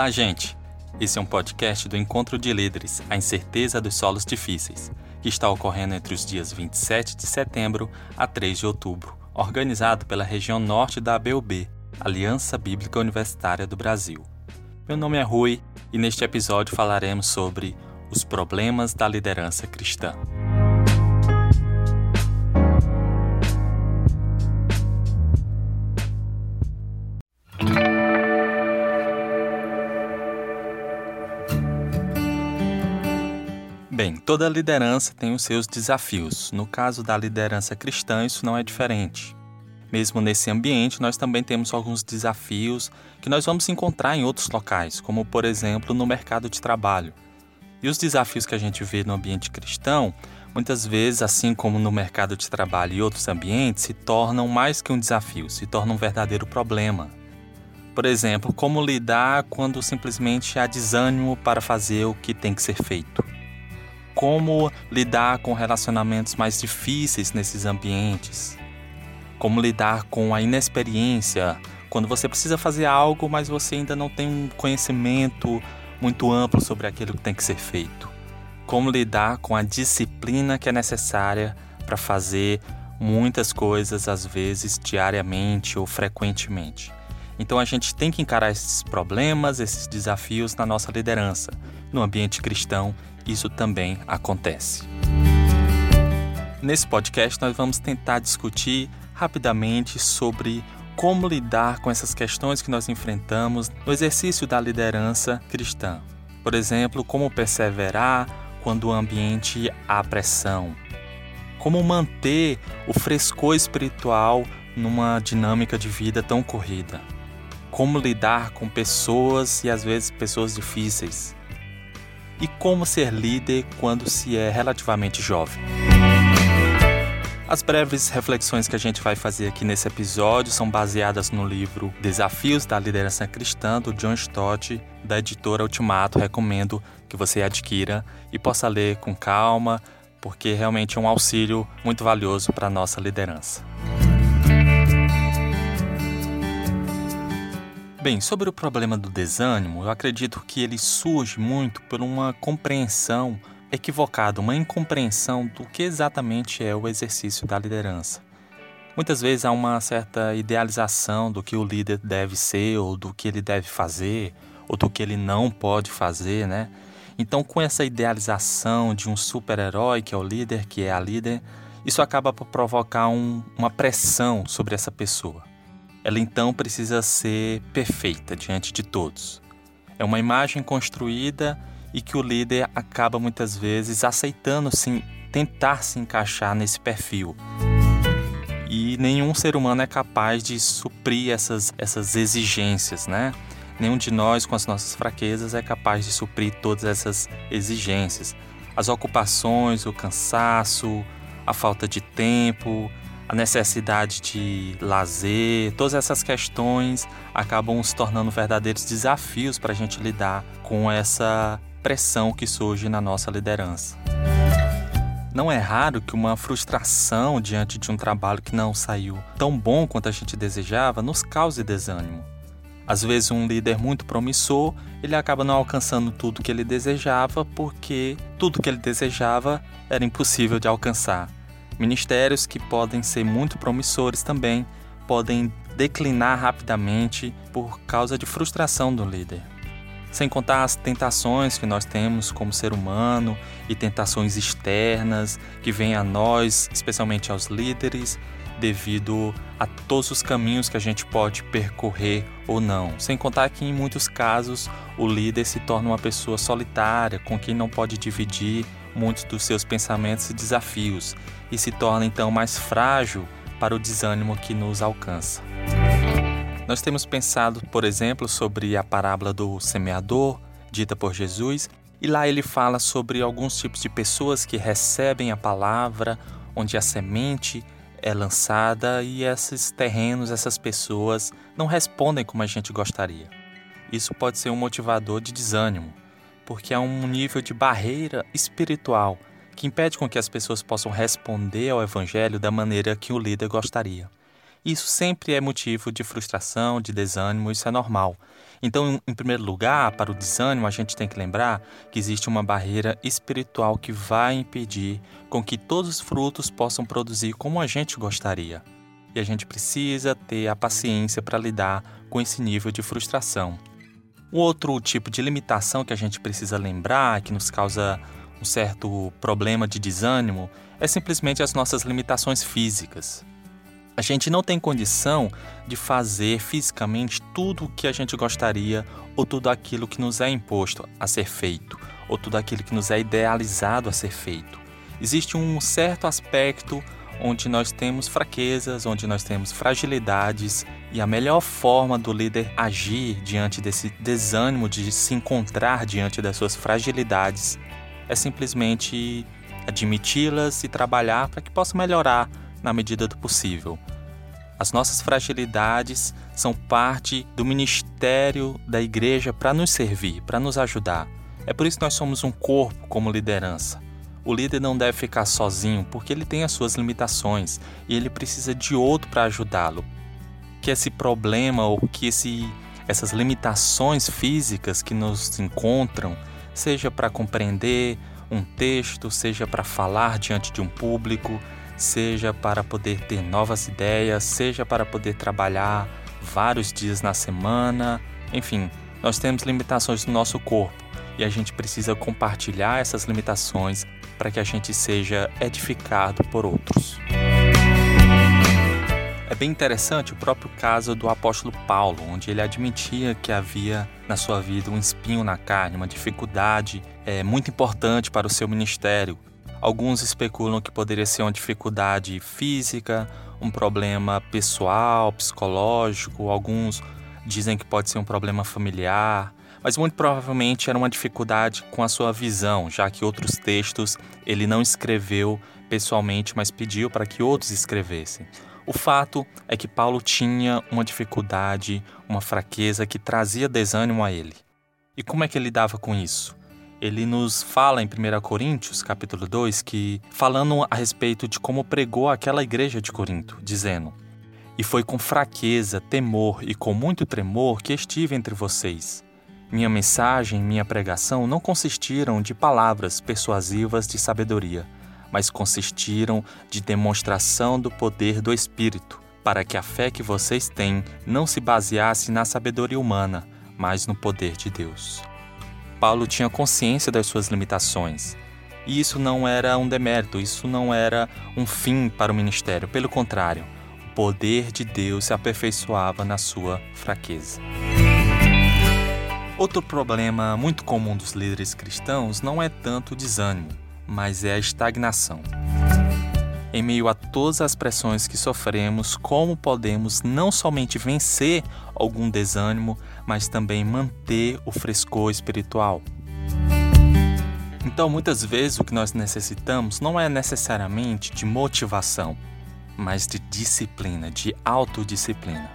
Olá, gente! Esse é um podcast do Encontro de Líderes, a incerteza dos solos difíceis, que está ocorrendo entre os dias 27 de setembro a 3 de outubro, organizado pela região norte da ABUB, Aliança Bíblica Universitária do Brasil. Meu nome é Rui e neste episódio falaremos sobre os problemas da liderança cristã. Toda liderança tem os seus desafios. No caso da liderança cristã, isso não é diferente. Mesmo nesse ambiente, nós também temos alguns desafios que nós vamos encontrar em outros locais, como por exemplo no mercado de trabalho. E os desafios que a gente vê no ambiente cristão, muitas vezes, assim como no mercado de trabalho e outros ambientes, se tornam mais que um desafio, se tornam um verdadeiro problema. Por exemplo, como lidar quando simplesmente há desânimo para fazer o que tem que ser feito como lidar com relacionamentos mais difíceis nesses ambientes, como lidar com a inexperiência, quando você precisa fazer algo, mas você ainda não tem um conhecimento muito amplo sobre aquilo que tem que ser feito. Como lidar com a disciplina que é necessária para fazer muitas coisas, às vezes diariamente ou frequentemente. Então a gente tem que encarar esses problemas, esses desafios na nossa liderança, no ambiente cristão isso também acontece. Nesse podcast, nós vamos tentar discutir rapidamente sobre como lidar com essas questões que nós enfrentamos no exercício da liderança cristã. Por exemplo, como perseverar quando o ambiente há pressão. Como manter o frescor espiritual numa dinâmica de vida tão corrida. Como lidar com pessoas e às vezes pessoas difíceis e como ser líder quando se é relativamente jovem. As breves reflexões que a gente vai fazer aqui nesse episódio são baseadas no livro Desafios da Liderança Cristã, do John Stott, da editora Ultimato. Recomendo que você adquira e possa ler com calma, porque realmente é um auxílio muito valioso para a nossa liderança. Bem, sobre o problema do desânimo, eu acredito que ele surge muito por uma compreensão equivocada, uma incompreensão do que exatamente é o exercício da liderança. Muitas vezes há uma certa idealização do que o líder deve ser, ou do que ele deve fazer, ou do que ele não pode fazer, né? Então, com essa idealização de um super-herói que é o líder, que é a líder, isso acaba por provocar um, uma pressão sobre essa pessoa. Ela então precisa ser perfeita diante de todos. É uma imagem construída e que o líder acaba muitas vezes aceitando sim tentar se encaixar nesse perfil. E nenhum ser humano é capaz de suprir essas, essas exigências, né? Nenhum de nós, com as nossas fraquezas, é capaz de suprir todas essas exigências. As ocupações, o cansaço, a falta de tempo, a necessidade de lazer, todas essas questões acabam se tornando verdadeiros desafios para a gente lidar com essa pressão que surge na nossa liderança. Não é raro que uma frustração diante de um trabalho que não saiu tão bom quanto a gente desejava nos cause desânimo. Às vezes um líder muito promissor, ele acaba não alcançando tudo que ele desejava porque tudo que ele desejava era impossível de alcançar. Ministérios que podem ser muito promissores também podem declinar rapidamente por causa de frustração do líder. Sem contar as tentações que nós temos como ser humano e tentações externas que vêm a nós, especialmente aos líderes, devido a todos os caminhos que a gente pode percorrer ou não. Sem contar que em muitos casos o líder se torna uma pessoa solitária, com quem não pode dividir muitos dos seus pensamentos e desafios e se torna então mais frágil para o desânimo que nos alcança. Nós temos pensado, por exemplo, sobre a parábola do semeador, dita por Jesus, e lá ele fala sobre alguns tipos de pessoas que recebem a palavra, onde a semente é lançada e esses terrenos, essas pessoas não respondem como a gente gostaria. Isso pode ser um motivador de desânimo, porque há um nível de barreira espiritual que impede com que as pessoas possam responder ao evangelho da maneira que o líder gostaria. Isso sempre é motivo de frustração, de desânimo, isso é normal. Então, em primeiro lugar, para o desânimo, a gente tem que lembrar que existe uma barreira espiritual que vai impedir com que todos os frutos possam produzir como a gente gostaria. E a gente precisa ter a paciência para lidar com esse nível de frustração. Um outro tipo de limitação que a gente precisa lembrar, que nos causa um certo problema de desânimo, é simplesmente as nossas limitações físicas. A gente não tem condição de fazer fisicamente tudo o que a gente gostaria ou tudo aquilo que nos é imposto a ser feito, ou tudo aquilo que nos é idealizado a ser feito. Existe um certo aspecto onde nós temos fraquezas, onde nós temos fragilidades, e a melhor forma do líder agir diante desse desânimo de se encontrar diante das suas fragilidades é simplesmente admiti-las e trabalhar para que possa melhorar na medida do possível. As nossas fragilidades são parte do ministério da igreja para nos servir, para nos ajudar. É por isso que nós somos um corpo como liderança. O líder não deve ficar sozinho porque ele tem as suas limitações e ele precisa de outro para ajudá-lo. Que esse problema ou que esse, essas limitações físicas que nos encontram, seja para compreender um texto, seja para falar diante de um público, seja para poder ter novas ideias, seja para poder trabalhar vários dias na semana. Enfim, nós temos limitações no nosso corpo e a gente precisa compartilhar essas limitações para que a gente seja edificado por outros. É bem interessante o próprio caso do apóstolo Paulo, onde ele admitia que havia na sua vida um espinho na carne, uma dificuldade é, muito importante para o seu ministério, Alguns especulam que poderia ser uma dificuldade física, um problema pessoal, psicológico, alguns dizem que pode ser um problema familiar, mas muito provavelmente era uma dificuldade com a sua visão, já que outros textos ele não escreveu pessoalmente, mas pediu para que outros escrevessem. O fato é que Paulo tinha uma dificuldade, uma fraqueza que trazia desânimo a ele. E como é que ele lidava com isso? ele nos fala em 1 Coríntios, capítulo 2, que falando a respeito de como pregou aquela igreja de Corinto, dizendo: "E foi com fraqueza, temor e com muito tremor que estive entre vocês. Minha mensagem, minha pregação não consistiram de palavras persuasivas de sabedoria, mas consistiram de demonstração do poder do Espírito, para que a fé que vocês têm não se baseasse na sabedoria humana, mas no poder de Deus." Paulo tinha consciência das suas limitações. E isso não era um demérito, isso não era um fim para o ministério. Pelo contrário, o poder de Deus se aperfeiçoava na sua fraqueza. Outro problema muito comum dos líderes cristãos não é tanto o desânimo, mas é a estagnação. Em meio a todas as pressões que sofremos, como podemos não somente vencer algum desânimo, mas também manter o frescor espiritual? Então, muitas vezes o que nós necessitamos não é necessariamente de motivação, mas de disciplina, de autodisciplina.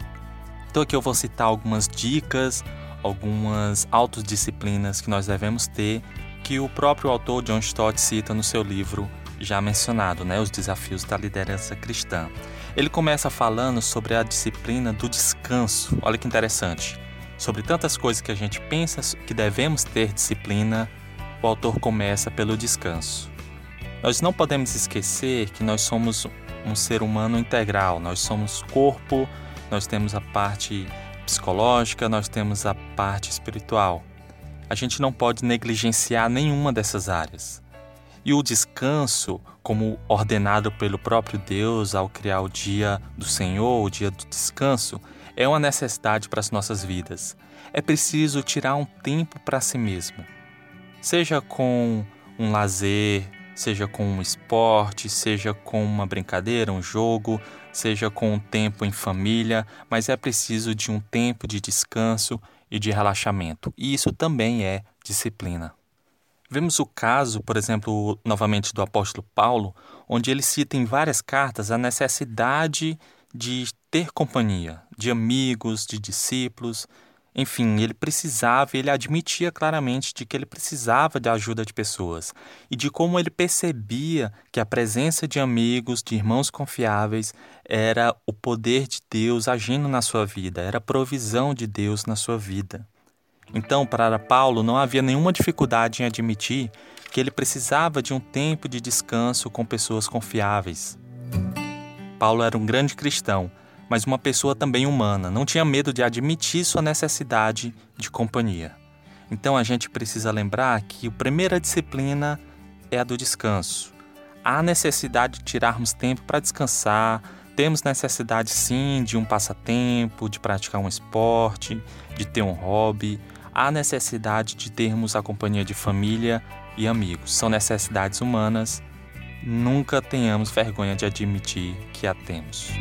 Então, aqui eu vou citar algumas dicas, algumas autodisciplinas que nós devemos ter, que o próprio autor John Stott cita no seu livro já mencionado, né, os desafios da liderança cristã. Ele começa falando sobre a disciplina do descanso. Olha que interessante. Sobre tantas coisas que a gente pensa que devemos ter disciplina, o autor começa pelo descanso. Nós não podemos esquecer que nós somos um ser humano integral, nós somos corpo, nós temos a parte psicológica, nós temos a parte espiritual. A gente não pode negligenciar nenhuma dessas áreas. E o descanso, como ordenado pelo próprio Deus ao criar o dia do Senhor, o dia do descanso, é uma necessidade para as nossas vidas. É preciso tirar um tempo para si mesmo, seja com um lazer, seja com um esporte, seja com uma brincadeira, um jogo, seja com um tempo em família, mas é preciso de um tempo de descanso e de relaxamento. E isso também é disciplina. Vemos o caso, por exemplo, novamente do apóstolo Paulo, onde ele cita em várias cartas a necessidade de ter companhia, de amigos, de discípulos. Enfim, ele precisava, ele admitia claramente de que ele precisava de ajuda de pessoas e de como ele percebia que a presença de amigos, de irmãos confiáveis, era o poder de Deus agindo na sua vida, era a provisão de Deus na sua vida. Então, para Paulo, não havia nenhuma dificuldade em admitir que ele precisava de um tempo de descanso com pessoas confiáveis. Paulo era um grande cristão mas uma pessoa também humana, não tinha medo de admitir sua necessidade de companhia. Então a gente precisa lembrar que a primeira disciplina é a do descanso. Há necessidade de tirarmos tempo para descansar, temos necessidade sim de um passatempo, de praticar um esporte, de ter um hobby. Há necessidade de termos a companhia de família e amigos. São necessidades humanas. Nunca tenhamos vergonha de admitir que a temos.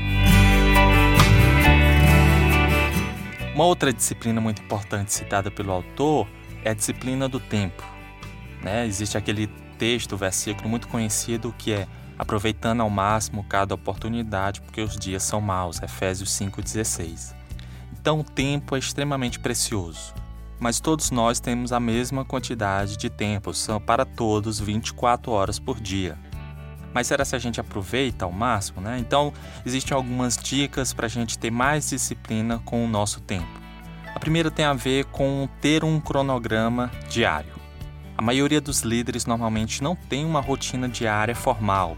Uma outra disciplina muito importante citada pelo autor é a disciplina do tempo. Né? Existe aquele texto, versículo muito conhecido que é aproveitando ao máximo cada oportunidade, porque os dias são maus, Efésios 5,16. Então o tempo é extremamente precioso, mas todos nós temos a mesma quantidade de tempo, são para todos 24 horas por dia. Mas será se a gente aproveita ao máximo, né? Então, existem algumas dicas para a gente ter mais disciplina com o nosso tempo. A primeira tem a ver com ter um cronograma diário. A maioria dos líderes normalmente não tem uma rotina diária formal,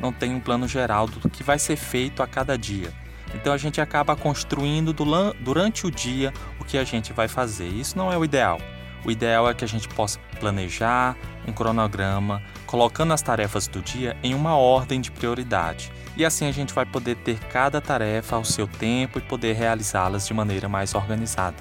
não tem um plano geral do que vai ser feito a cada dia. Então a gente acaba construindo durante o dia o que a gente vai fazer. Isso não é o ideal. O ideal é que a gente possa planejar um cronograma, colocando as tarefas do dia em uma ordem de prioridade. E assim a gente vai poder ter cada tarefa ao seu tempo e poder realizá-las de maneira mais organizada.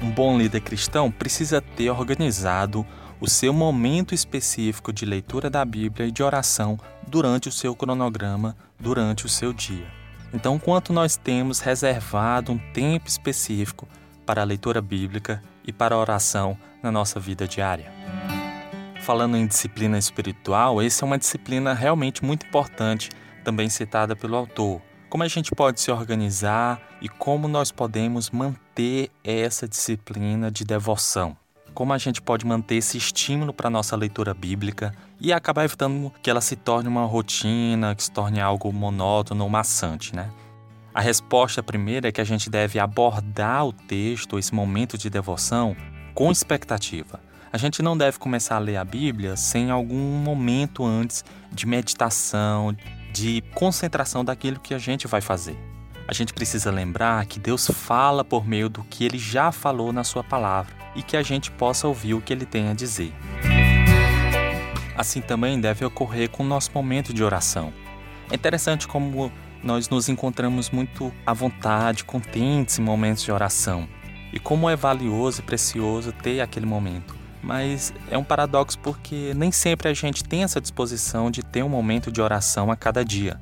Um bom líder cristão precisa ter organizado o seu momento específico de leitura da Bíblia e de oração durante o seu cronograma, durante o seu dia. Então, quanto nós temos reservado um tempo específico para a leitura bíblica e para a oração na nossa vida diária. Falando em disciplina espiritual, essa é uma disciplina realmente muito importante, também citada pelo autor. Como a gente pode se organizar e como nós podemos manter essa disciplina de devoção? Como a gente pode manter esse estímulo para a nossa leitura bíblica e acabar evitando que ela se torne uma rotina, que se torne algo monótono ou maçante, né? A resposta primeira é que a gente deve abordar o texto, esse momento de devoção, com expectativa. A gente não deve começar a ler a Bíblia sem algum momento antes de meditação, de concentração daquilo que a gente vai fazer. A gente precisa lembrar que Deus fala por meio do que ele já falou na sua palavra e que a gente possa ouvir o que ele tem a dizer. Assim também deve ocorrer com o nosso momento de oração. É interessante como nós nos encontramos muito à vontade, contentes em momentos de oração. E como é valioso e precioso ter aquele momento. Mas é um paradoxo porque nem sempre a gente tem essa disposição de ter um momento de oração a cada dia.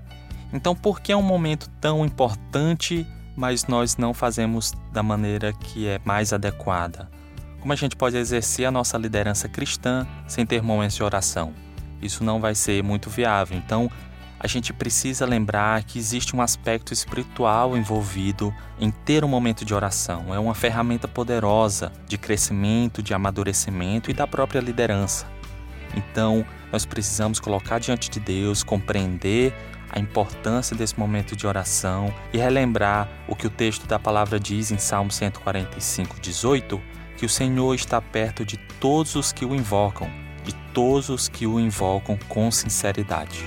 Então, por que é um momento tão importante, mas nós não fazemos da maneira que é mais adequada? Como a gente pode exercer a nossa liderança cristã sem ter momentos de oração? Isso não vai ser muito viável. Então, a gente precisa lembrar que existe um aspecto espiritual envolvido em ter um momento de oração. É uma ferramenta poderosa de crescimento, de amadurecimento e da própria liderança. Então, nós precisamos colocar diante de Deus, compreender a importância desse momento de oração e relembrar o que o texto da palavra diz em Salmo 145, 18, que o Senhor está perto de todos os que o invocam, de todos os que o invocam com sinceridade.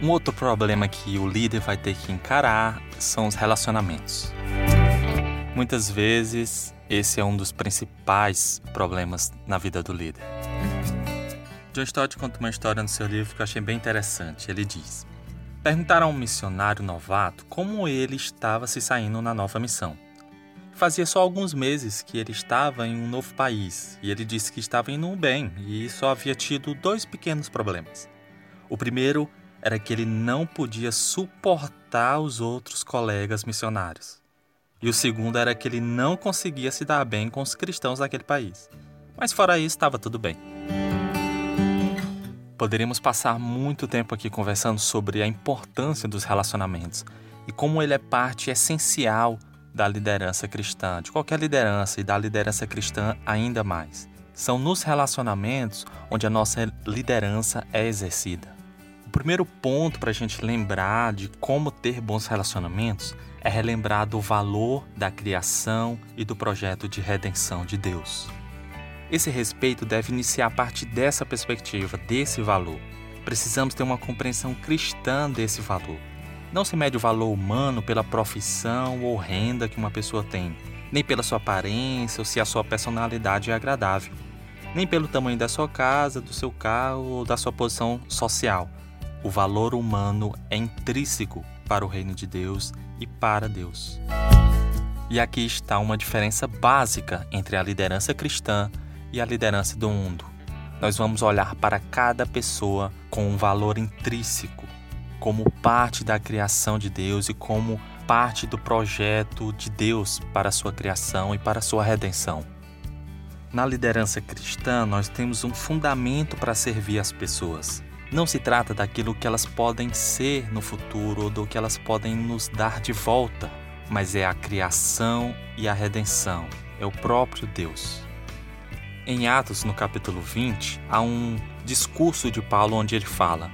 Um outro problema que o líder vai ter que encarar são os relacionamentos. Muitas vezes, esse é um dos principais problemas na vida do líder. John Stott conta uma história no seu livro que eu achei bem interessante. Ele diz: Perguntaram a um missionário novato como ele estava se saindo na nova missão. Fazia só alguns meses que ele estava em um novo país e ele disse que estava indo bem e só havia tido dois pequenos problemas. O primeiro era que ele não podia suportar os outros colegas missionários. E o segundo era que ele não conseguia se dar bem com os cristãos daquele país. Mas fora isso, estava tudo bem. Poderíamos passar muito tempo aqui conversando sobre a importância dos relacionamentos e como ele é parte essencial da liderança cristã, de qualquer liderança e da liderança cristã ainda mais. São nos relacionamentos onde a nossa liderança é exercida. O primeiro ponto para a gente lembrar de como ter bons relacionamentos é relembrar do valor da criação e do projeto de redenção de Deus. Esse respeito deve iniciar a partir dessa perspectiva, desse valor. Precisamos ter uma compreensão cristã desse valor. Não se mede o valor humano pela profissão ou renda que uma pessoa tem, nem pela sua aparência ou se a sua personalidade é agradável, nem pelo tamanho da sua casa, do seu carro ou da sua posição social. O valor humano é intrínseco para o reino de Deus e para Deus. E aqui está uma diferença básica entre a liderança cristã e a liderança do mundo. Nós vamos olhar para cada pessoa com um valor intrínseco como parte da criação de Deus e como parte do projeto de Deus para a sua criação e para a sua redenção. Na liderança cristã, nós temos um fundamento para servir as pessoas. Não se trata daquilo que elas podem ser no futuro ou do que elas podem nos dar de volta, mas é a criação e a redenção, é o próprio Deus. Em Atos, no capítulo 20, há um discurso de Paulo onde ele fala: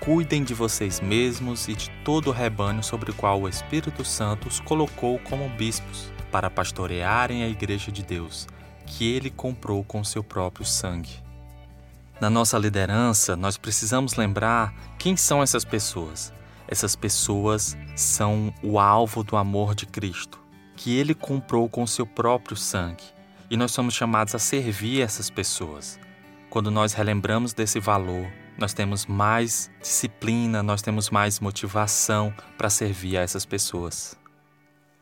Cuidem de vocês mesmos e de todo o rebanho sobre o qual o Espírito Santo os colocou como bispos, para pastorearem a igreja de Deus, que ele comprou com seu próprio sangue. Na nossa liderança, nós precisamos lembrar quem são essas pessoas. Essas pessoas são o alvo do amor de Cristo, que ele comprou com seu próprio sangue. E nós somos chamados a servir essas pessoas. Quando nós relembramos desse valor, nós temos mais disciplina, nós temos mais motivação para servir a essas pessoas.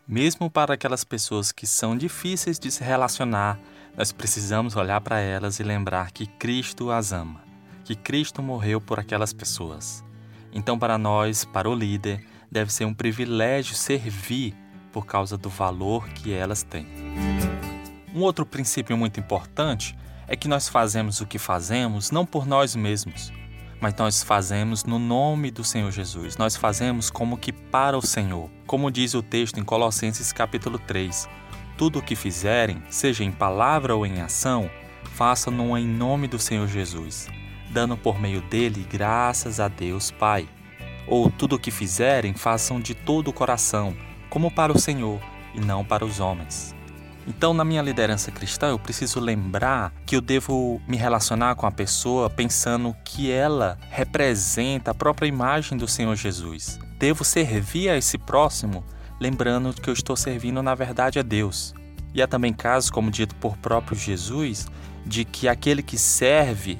Mesmo para aquelas pessoas que são difíceis de se relacionar, nós precisamos olhar para elas e lembrar que Cristo as ama, que Cristo morreu por aquelas pessoas. Então, para nós, para o líder, deve ser um privilégio servir por causa do valor que elas têm. Um outro princípio muito importante é que nós fazemos o que fazemos não por nós mesmos, mas nós fazemos no nome do Senhor Jesus. Nós fazemos como que para o Senhor. Como diz o texto em Colossenses capítulo 3: Tudo o que fizerem, seja em palavra ou em ação, façam-no em nome do Senhor Jesus, dando por meio dele graças a Deus Pai. Ou tudo o que fizerem, façam de todo o coração, como para o Senhor e não para os homens. Então, na minha liderança cristã, eu preciso lembrar que eu devo me relacionar com a pessoa pensando que ela representa a própria imagem do Senhor Jesus. Devo servir a esse próximo, lembrando que eu estou servindo na verdade a Deus. E há também casos, como dito por próprio Jesus, de que aquele que serve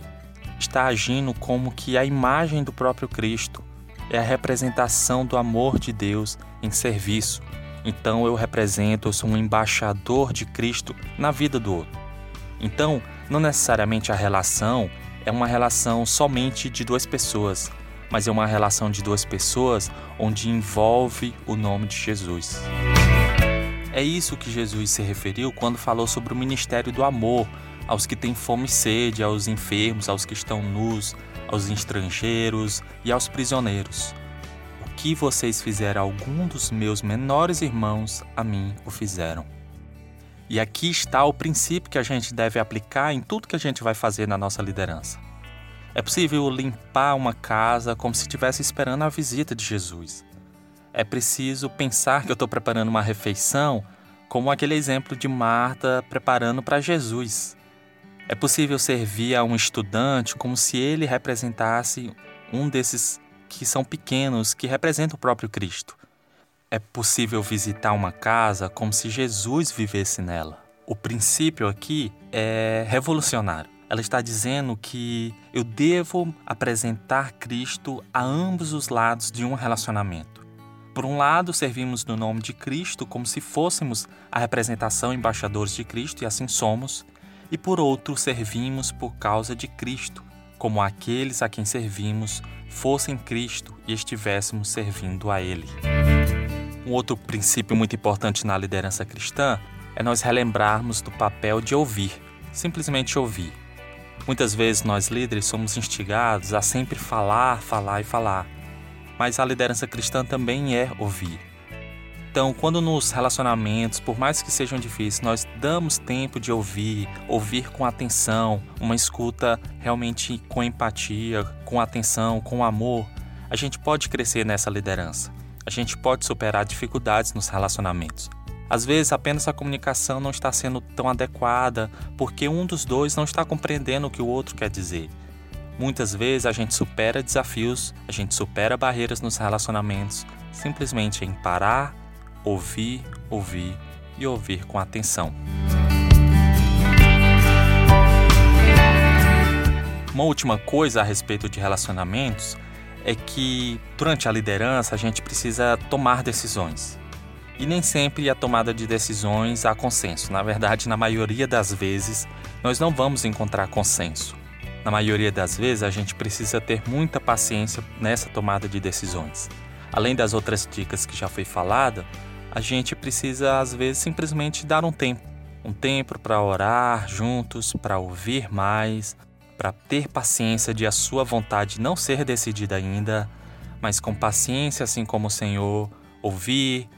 está agindo como que a imagem do próprio Cristo. É a representação do amor de Deus em serviço. Então eu represento, eu sou um embaixador de Cristo na vida do outro. Então, não necessariamente a relação é uma relação somente de duas pessoas, mas é uma relação de duas pessoas onde envolve o nome de Jesus. É isso que Jesus se referiu quando falou sobre o ministério do amor aos que têm fome e sede, aos enfermos, aos que estão nus, aos estrangeiros e aos prisioneiros que vocês fizeram a algum dos meus menores irmãos, a mim o fizeram. E aqui está o princípio que a gente deve aplicar em tudo que a gente vai fazer na nossa liderança. É possível limpar uma casa como se estivesse esperando a visita de Jesus. É preciso pensar que eu estou preparando uma refeição, como aquele exemplo de Marta preparando para Jesus. É possível servir a um estudante como se ele representasse um desses que são pequenos, que representam o próprio Cristo. É possível visitar uma casa como se Jesus vivesse nela. O princípio aqui é revolucionário. Ela está dizendo que eu devo apresentar Cristo a ambos os lados de um relacionamento. Por um lado, servimos no nome de Cristo como se fôssemos a representação embaixadores de Cristo, e assim somos, e por outro, servimos por causa de Cristo, como aqueles a quem servimos fossem Cristo e estivéssemos servindo a Ele. Um outro princípio muito importante na liderança cristã é nós relembrarmos do papel de ouvir, simplesmente ouvir. Muitas vezes nós líderes somos instigados a sempre falar, falar e falar, mas a liderança cristã também é ouvir. Então, quando nos relacionamentos, por mais que sejam difíceis, nós damos tempo de ouvir, ouvir com atenção, uma escuta realmente com empatia, com atenção, com amor, a gente pode crescer nessa liderança. A gente pode superar dificuldades nos relacionamentos. Às vezes, apenas a comunicação não está sendo tão adequada porque um dos dois não está compreendendo o que o outro quer dizer. Muitas vezes a gente supera desafios, a gente supera barreiras nos relacionamentos simplesmente em parar, ouvir, ouvir e ouvir com atenção. Uma última coisa a respeito de relacionamentos é que durante a liderança a gente precisa tomar decisões. E nem sempre a tomada de decisões há consenso. Na verdade, na maioria das vezes, nós não vamos encontrar consenso. Na maioria das vezes, a gente precisa ter muita paciência nessa tomada de decisões. Além das outras dicas que já foi falada, a gente precisa às vezes simplesmente dar um tempo, um tempo para orar juntos, para ouvir mais, para ter paciência de a sua vontade não ser decidida ainda, mas com paciência, assim como o Senhor, ouvir,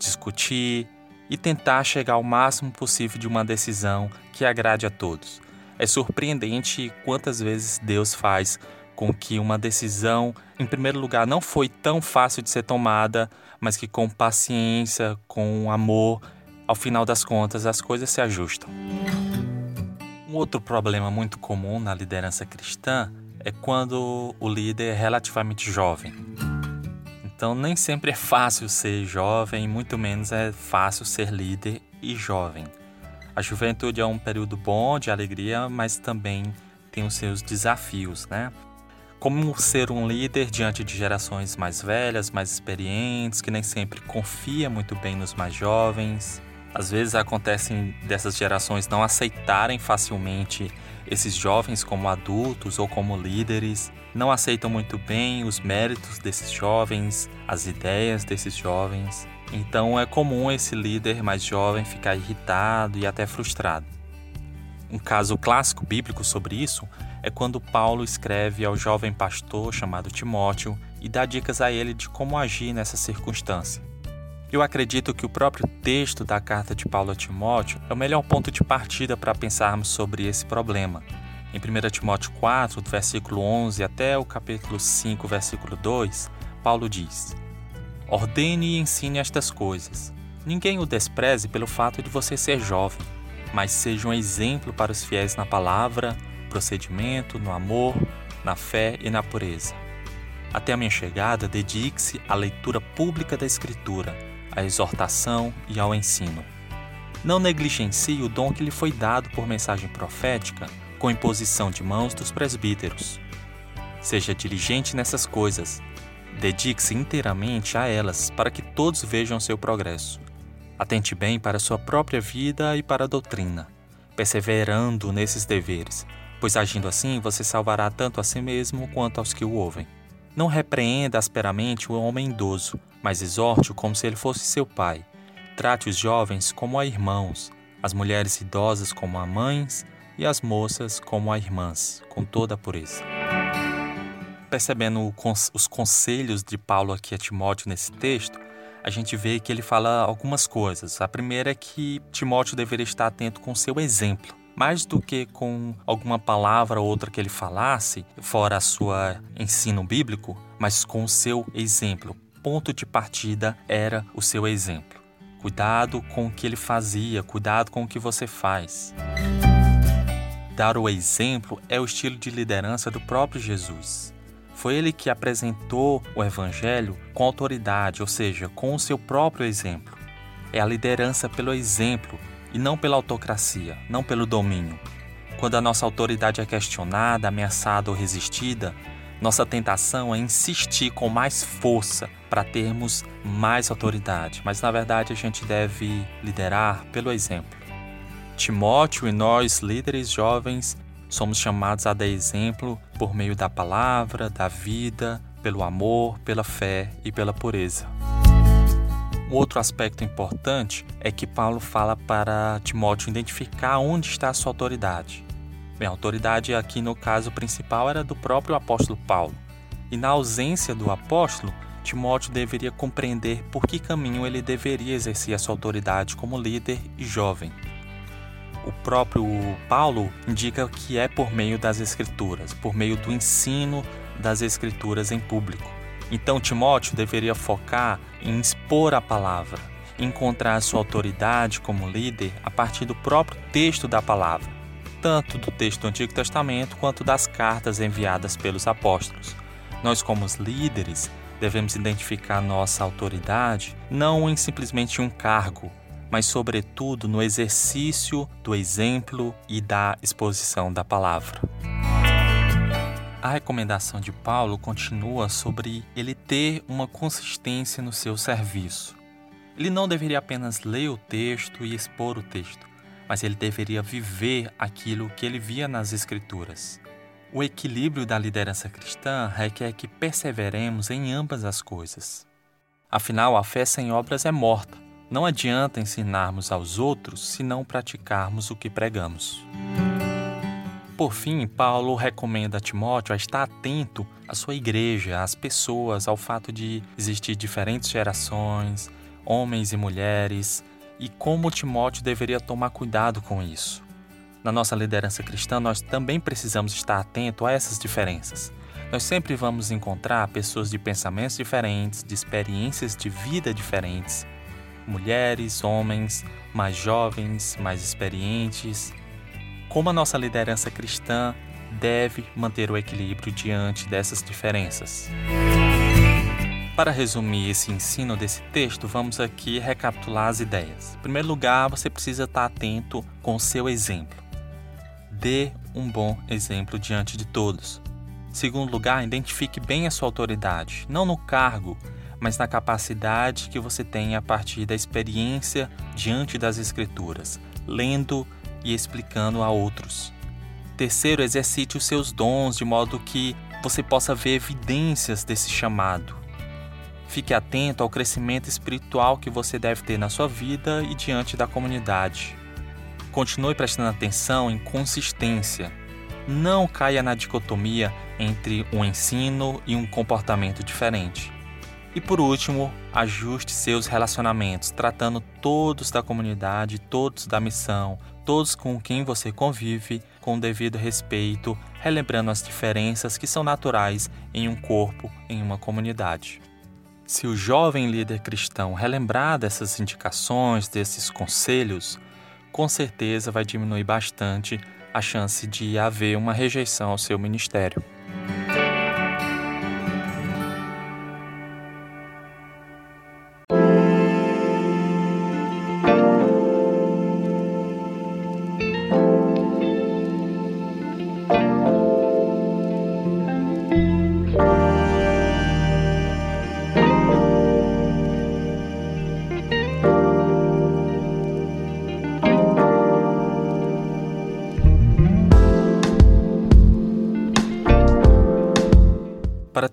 discutir e tentar chegar ao máximo possível de uma decisão que agrade a todos. É surpreendente quantas vezes Deus faz com que uma decisão, em primeiro lugar, não foi tão fácil de ser tomada, mas que com paciência, com amor, ao final das contas, as coisas se ajustam. Um outro problema muito comum na liderança cristã é quando o líder é relativamente jovem. Então, nem sempre é fácil ser jovem, muito menos é fácil ser líder e jovem. A juventude é um período bom de alegria, mas também tem os seus desafios, né? Como ser um líder diante de gerações mais velhas, mais experientes, que nem sempre confia muito bem nos mais jovens. Às vezes acontecem dessas gerações não aceitarem facilmente esses jovens como adultos ou como líderes, não aceitam muito bem os méritos desses jovens, as ideias desses jovens. Então é comum esse líder mais jovem ficar irritado e até frustrado. Um caso clássico bíblico sobre isso é quando Paulo escreve ao jovem pastor chamado Timóteo e dá dicas a ele de como agir nessa circunstância. Eu acredito que o próprio texto da carta de Paulo a Timóteo é o melhor ponto de partida para pensarmos sobre esse problema. Em 1 Timóteo 4, do versículo 11 até o capítulo 5, versículo 2, Paulo diz: Ordene e ensine estas coisas. Ninguém o despreze pelo fato de você ser jovem, mas seja um exemplo para os fiéis na palavra, procedimento, no amor, na fé e na pureza. Até a minha chegada, dedique-se à leitura pública da Escritura, à exortação e ao ensino. Não negligencie o dom que lhe foi dado por mensagem profética com imposição de mãos dos presbíteros. Seja diligente nessas coisas, Dedique-se inteiramente a elas para que todos vejam seu progresso. Atente bem para sua própria vida e para a doutrina, perseverando nesses deveres, pois agindo assim você salvará tanto a si mesmo quanto aos que o ouvem. Não repreenda asperamente o homem idoso, mas exorte-o como se ele fosse seu pai. Trate os jovens como a irmãos, as mulheres idosas como a mães e as moças como a irmãs, com toda a pureza percebendo os conselhos de Paulo aqui a Timóteo nesse texto, a gente vê que ele fala algumas coisas. A primeira é que Timóteo deveria estar atento com seu exemplo. Mais do que com alguma palavra ou outra que ele falasse, fora a sua ensino bíblico, mas com o seu exemplo. Ponto de partida era o seu exemplo. Cuidado com o que ele fazia, cuidado com o que você faz. Dar o exemplo é o estilo de liderança do próprio Jesus. Foi ele que apresentou o Evangelho com autoridade, ou seja, com o seu próprio exemplo. É a liderança pelo exemplo e não pela autocracia, não pelo domínio. Quando a nossa autoridade é questionada, ameaçada ou resistida, nossa tentação é insistir com mais força para termos mais autoridade, mas na verdade a gente deve liderar pelo exemplo. Timóteo e nós, líderes jovens, Somos chamados a dar exemplo por meio da palavra, da vida, pelo amor, pela fé e pela pureza. Um outro aspecto importante é que Paulo fala para Timóteo identificar onde está a sua autoridade. Bem, a autoridade aqui no caso principal era do próprio apóstolo Paulo. E na ausência do apóstolo, Timóteo deveria compreender por que caminho ele deveria exercer a sua autoridade como líder e jovem. O próprio Paulo indica que é por meio das Escrituras, por meio do ensino das Escrituras em público. Então, Timóteo deveria focar em expor a palavra, encontrar sua autoridade como líder a partir do próprio texto da palavra, tanto do texto do Antigo Testamento quanto das cartas enviadas pelos apóstolos. Nós, como líderes, devemos identificar nossa autoridade não em simplesmente um cargo, mas, sobretudo, no exercício do exemplo e da exposição da palavra. A recomendação de Paulo continua sobre ele ter uma consistência no seu serviço. Ele não deveria apenas ler o texto e expor o texto, mas ele deveria viver aquilo que ele via nas Escrituras. O equilíbrio da liderança cristã requer que perseveremos em ambas as coisas. Afinal, a fé sem obras é morta. Não adianta ensinarmos aos outros se não praticarmos o que pregamos. Por fim, Paulo recomenda a Timóteo a estar atento à sua igreja, às pessoas, ao fato de existir diferentes gerações, homens e mulheres, e como Timóteo deveria tomar cuidado com isso na nossa liderança cristã, nós também precisamos estar atento a essas diferenças. Nós sempre vamos encontrar pessoas de pensamentos diferentes, de experiências de vida diferentes, mulheres, homens, mais jovens, mais experientes. Como a nossa liderança cristã deve manter o equilíbrio diante dessas diferenças. Para resumir esse ensino desse texto, vamos aqui recapitular as ideias. Em primeiro lugar, você precisa estar atento com o seu exemplo dê um bom exemplo diante de todos. Segundo lugar, identifique bem a sua autoridade, não no cargo, mas na capacidade que você tem a partir da experiência diante das Escrituras, lendo e explicando a outros. Terceiro, exercite os seus dons de modo que você possa ver evidências desse chamado. Fique atento ao crescimento espiritual que você deve ter na sua vida e diante da comunidade. Continue prestando atenção em consistência. Não caia na dicotomia entre um ensino e um comportamento diferente. E por último, ajuste seus relacionamentos, tratando todos da comunidade, todos da missão, todos com quem você convive com o devido respeito, relembrando as diferenças que são naturais em um corpo, em uma comunidade. Se o jovem líder cristão relembrar dessas indicações, desses conselhos, com certeza vai diminuir bastante a chance de haver uma rejeição ao seu ministério.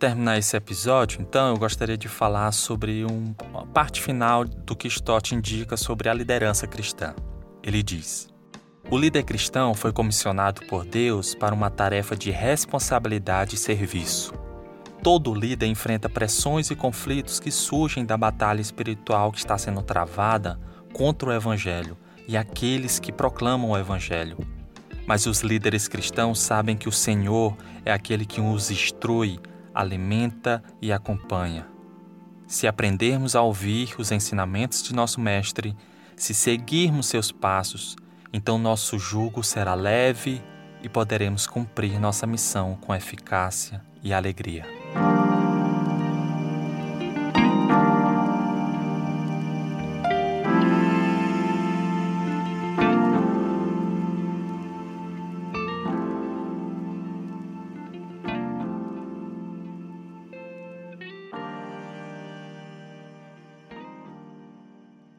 Terminar esse episódio, então, eu gostaria de falar sobre um, uma parte final do que Stott indica sobre a liderança cristã. Ele diz: O líder cristão foi comissionado por Deus para uma tarefa de responsabilidade e serviço. Todo líder enfrenta pressões e conflitos que surgem da batalha espiritual que está sendo travada contra o Evangelho e aqueles que proclamam o Evangelho. Mas os líderes cristãos sabem que o Senhor é aquele que os instrui, alimenta e acompanha. Se aprendermos a ouvir os ensinamentos de nosso Mestre, se seguirmos seus passos, então nosso jugo será leve e poderemos cumprir nossa missão com eficácia e alegria.